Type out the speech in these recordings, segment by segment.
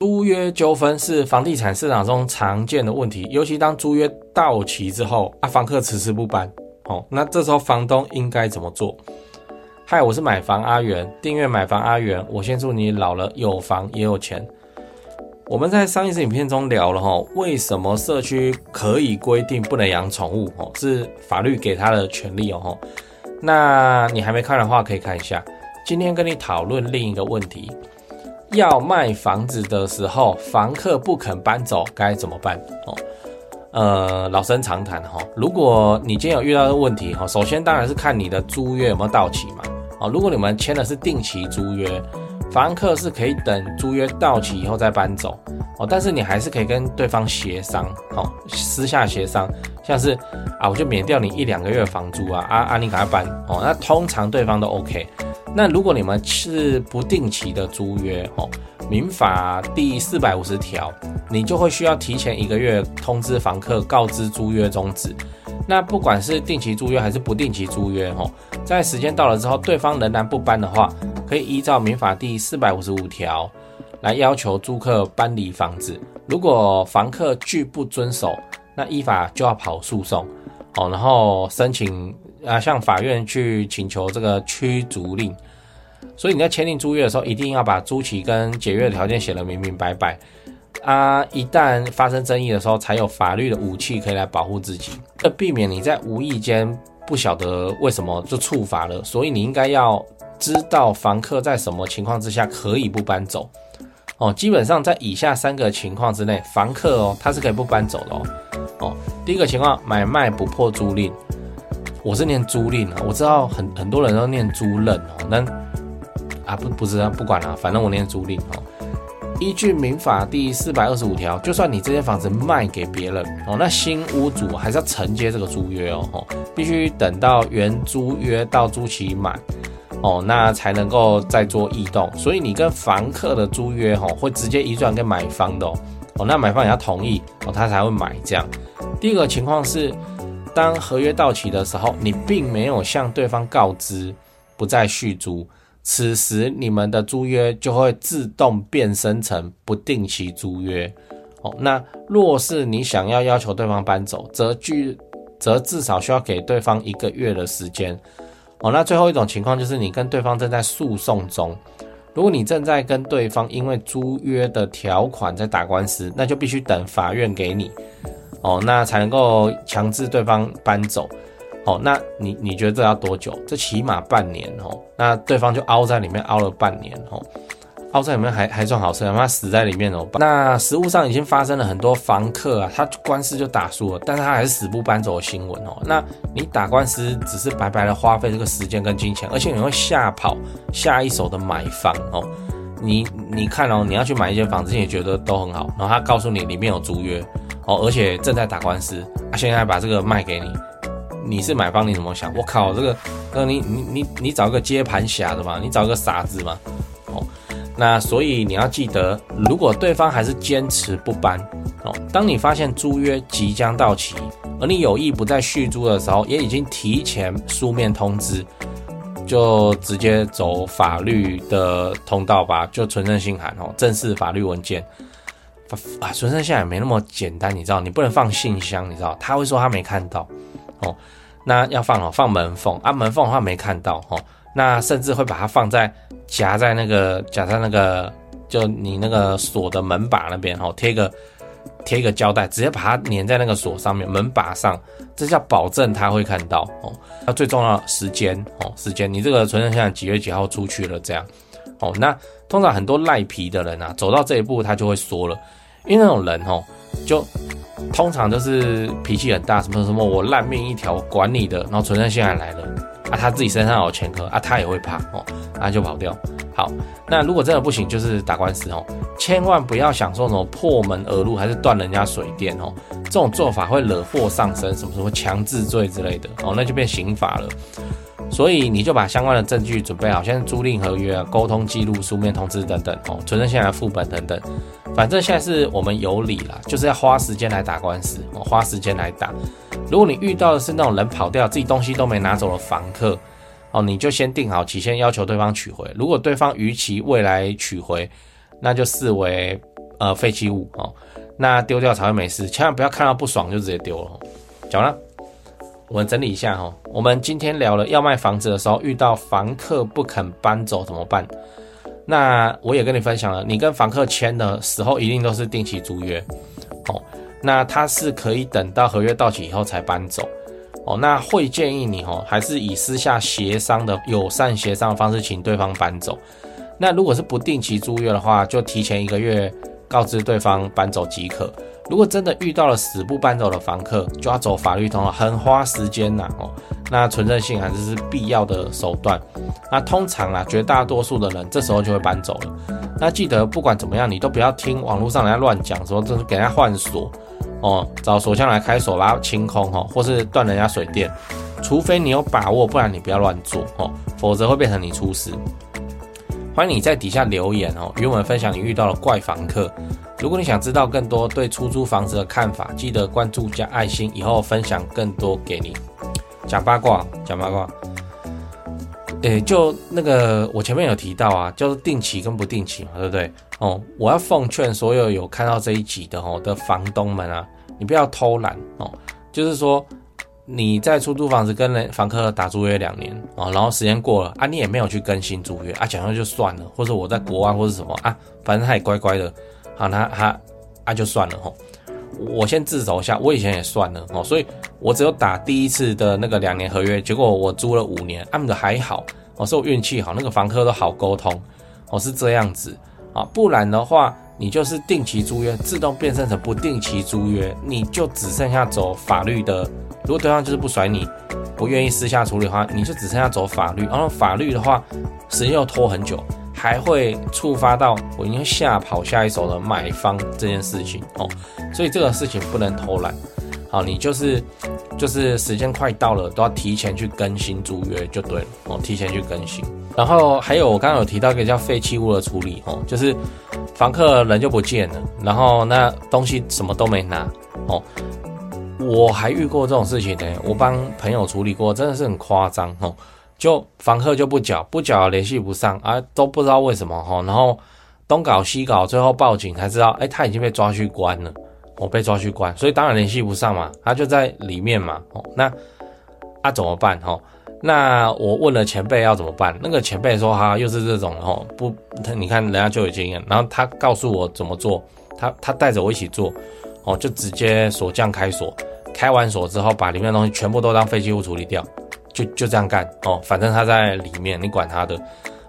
租约纠纷是房地产市场中常见的问题，尤其当租约到期之后，啊，房客迟迟不搬，哦，那这时候房东应该怎么做？嗨，我是买房阿元，订阅买房阿元，我先祝你老了有房也有钱。我们在上一次影片中聊了哈，为什么社区可以规定不能养宠物？哦，是法律给他的权利哦。那你还没看的话，可以看一下。今天跟你讨论另一个问题。要卖房子的时候，房客不肯搬走，该怎么办？哦，呃，老生常谈哈。如果你今天有遇到的问题哈，首先当然是看你的租约有没有到期嘛。哦，如果你们签的是定期租约，房客是可以等租约到期以后再搬走。哦，但是你还是可以跟对方协商，哦，私下协商，像是啊，我就免掉你一两个月的房租啊，啊啊，你赶快搬。哦，那通常对方都 OK。那如果你们是不定期的租约，哦，民法第四百五十条，你就会需要提前一个月通知房客，告知租约终止。那不管是定期租约还是不定期租约，哦，在时间到了之后，对方仍然不搬的话，可以依照民法第四百五十五条来要求租客搬离房子。如果房客拒不遵守，那依法就要跑诉讼，哦，然后申请啊向法院去请求这个驱逐令。所以你在签订租约的时候，一定要把租期跟解约的条件写得明明白白啊！一旦发生争议的时候，才有法律的武器可以来保护自己，而避免你在无意间不晓得为什么就触法了。所以你应该要知道房客在什么情况之下可以不搬走哦。基本上在以下三个情况之内，房客哦他是可以不搬走的哦。哦，第一个情况，买卖不破租赁，我是念租赁啊，我知道很很多人都念租赁哦，那。啊不不是啊，不管了，反正我念租赁哦。依据民法第四百二十五条，就算你这间房子卖给别人哦，那新屋主还是要承接这个租约哦，必须等到原租约到租期满哦，那才能够再做异动。所以你跟房客的租约哦，会直接移转给买方的哦，那买方也要同意哦，他才会买这样。第一个情况是，当合约到期的时候，你并没有向对方告知不再续租。此时，你们的租约就会自动变身成不定期租约。哦，那若是你想要要求对方搬走，则据则至少需要给对方一个月的时间。哦，那最后一种情况就是你跟对方正在诉讼中，如果你正在跟对方因为租约的条款在打官司，那就必须等法院给你，哦，那才能够强制对方搬走。哦，那你你觉得这要多久？这起码半年哦。那对方就凹在里面凹了半年哦，凹在里面还还算好事，他死在里面哦。那实务上已经发生了很多房客啊，他官司就打输了，但是他还是死不搬走的新闻哦。那你打官司只是白白的花费这个时间跟金钱，而且你会吓跑下一手的买方哦。你你看哦，你要去买一间房子，你也觉得都很好，然后他告诉你里面有租约哦，而且正在打官司，他现在把这个卖给你。你是买方，你怎么想？我靠，这个，那你你你你找个接盘侠的嘛？你找个傻子嘛？那所以你要记得，如果对方还是坚持不搬，哦，当你发现租约即将到期，而你有意不再续租的时候，也已经提前书面通知，就直接走法律的通道吧，就存证信函哦，正式法律文件。啊，存证信函没那么简单，你知道，你不能放信箱，你知道，他会说他没看到。哦，那要放哦，放门缝啊，门缝的话没看到哦，那甚至会把它放在夹在那个夹在那个就你那个锁的门把那边哦，贴一个贴一个胶带，直接把它粘在那个锁上面门把上，这叫保证他会看到哦。那最重要时间哦，时间你这个存证现在几月几号出去了这样哦，那通常很多赖皮的人啊，走到这一步他就会说了，因为那种人哦就。通常都是脾气很大，什么什么我烂命一条，管你的，然后存证信函来了，啊，他自己身上有前科啊，他也会怕哦，那就跑掉。好，那如果真的不行，就是打官司哦，千万不要想说什么破门而入，还是断人家水电哦，这种做法会惹祸上身，什么什么强制罪之类的哦，那就变刑法了。所以你就把相关的证据准备好，像租赁合约啊、沟通记录、书面通知等等哦，存证信函副本等等。反正现在是我们有理啦，就是要花时间来打官司，花时间来打。如果你遇到的是那种人跑掉，自己东西都没拿走的房客哦，你就先定好期限，要求对方取回。如果对方逾期未来取回，那就视为呃废弃物哦，那丢掉才会没事。千万不要看到不爽就直接丢了。讲完了。我们整理一下哈，我们今天聊了要卖房子的时候遇到房客不肯搬走怎么办？那我也跟你分享了，你跟房客签的时候一定都是定期租约哦。那他是可以等到合约到期以后才搬走哦。那会建议你哦，还是以私下协商的友善协商的方式请对方搬走。那如果是不定期租约的话，就提前一个月告知对方搬走即可。如果真的遇到了死不搬走的房客，就要走法律通了，很花时间呐哦。那存证信函还是必要的手段。那通常啊，绝大多数的人这时候就会搬走了。那记得不管怎么样，你都不要听网络上人家乱讲，说这是给人家换锁哦，找锁匠来开锁把它清空哦，或是断人家水电，除非你有把握，不然你不要乱做哦，否则会变成你出事。欢迎你在底下留言哦，与我们分享你遇到的怪房客。如果你想知道更多对出租房子的看法，记得关注加爱心，以后分享更多给你。讲八卦，讲八卦。诶，就那个我前面有提到啊，就是定期跟不定期嘛，对不对？哦，我要奉劝所有有看到这一集的哦的房东们啊，你不要偷懒哦。就是说你在出租房子跟人房客打租约两年哦，然后时间过了啊，你也没有去更新租约啊，讲说就算了，或者我在国外或者什么啊，反正他也乖乖的。好，那他啊就算了吼，我先自首一下，我以前也算了哦，所以我只有打第一次的那个两年合约，结果我租了五年，按的还好。哦，是我运气好，那个房客都好沟通哦，是这样子。啊，不然的话，你就是定期租约自动变身成不定期租约，你就只剩下走法律的，如果对方就是不甩你，不愿意私下处理的话，你就只剩下走法律，然后法律的话，时间又拖很久。还会触发到我应该吓跑下一手的买方这件事情。哦，所以这个事情不能偷懒，好，你就是就是时间快到了都要提前去更新租约就对了。哦，提前去更新。然后还有我刚刚有提到一个叫废弃物的处理。哦，就是房客人就不见了，然后那东西什么都没拿。哦，我还遇过这种事情呢，我帮朋友处理过，真的是很夸张。哦。就房客就不缴，不缴联系不上啊，都不知道为什么哈，然后东搞西搞，最后报警才知道，哎，他已经被抓去关了，我被抓去关，所以当然联系不上嘛，他就在里面嘛，哦，那啊怎么办哈？那我问了前辈要怎么办，那个前辈说哈，又是这种哦，不，他你看人家就有经验，然后他告诉我怎么做，他他带着我一起做，哦，就直接锁匠开锁，开完锁之后把里面的东西全部都当废弃物处理掉。就就这样干哦，反正他在里面，你管他的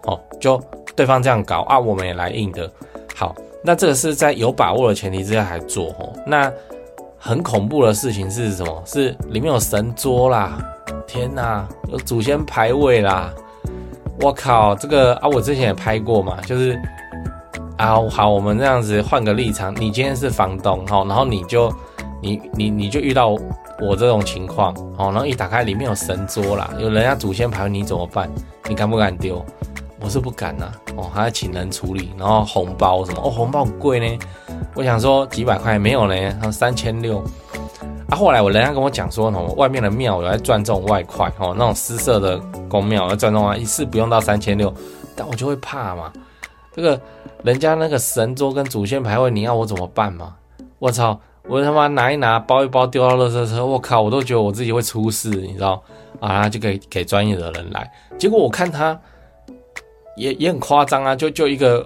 哦。就对方这样搞啊，我们也来硬的。好，那这个是在有把握的前提之下还做哦。那很恐怖的事情是什么？是里面有神桌啦，天哪，有祖先牌位啦。我靠，这个啊，我之前也拍过嘛，就是啊，好，我们这样子换个立场，你今天是房东哈，然后你就你你你就遇到。我这种情况，哦，然后一打开，里面有神桌啦，有人家祖先牌，你怎么办？你敢不敢丢？我是不敢呐，哦，还要请人处理，然后红包什么，哦，红包贵呢。我想说几百块没有呢，然后三千六。啊，后来我人家跟我讲说，哦，外面的庙有在赚这种外快，哦，那种私设的公庙要赚这种啊，一次不用到三千六，但我就会怕嘛。这个人家那个神桌跟祖先牌位，你要我怎么办嘛？我操！我他妈拿一拿，包一包，丢到垃圾车，我靠，我都觉得我自己会出事，你知道？啊，就给给专业的人来。结果我看他也也很夸张啊，就就一个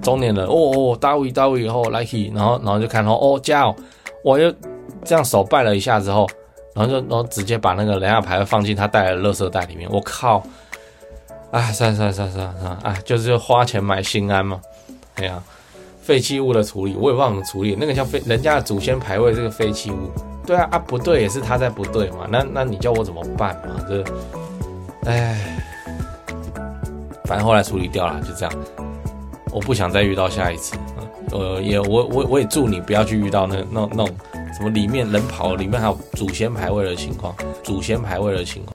中年人，哦哦，大卫大卫以后来去，然后然后就看到哦加哦，我就这样手拜了一下之后，然后就然后直接把那个蓝牙牌放进他带来的垃圾袋里面，我靠！哎，算了算了算了算了，哎，就是花钱买心安嘛，哎呀。废弃物的处理，我也不知道怎么处理。那个叫废人家的祖先牌位，这个废弃物，对啊啊不对，也是他在不对嘛。那那你叫我怎么办嘛？这哎，反正后来处理掉了，就这样。我不想再遇到下一次。呃，也我我我也祝你不要去遇到那那那种什么里面人跑，里面还有祖先牌位的情况，祖先牌位的情况。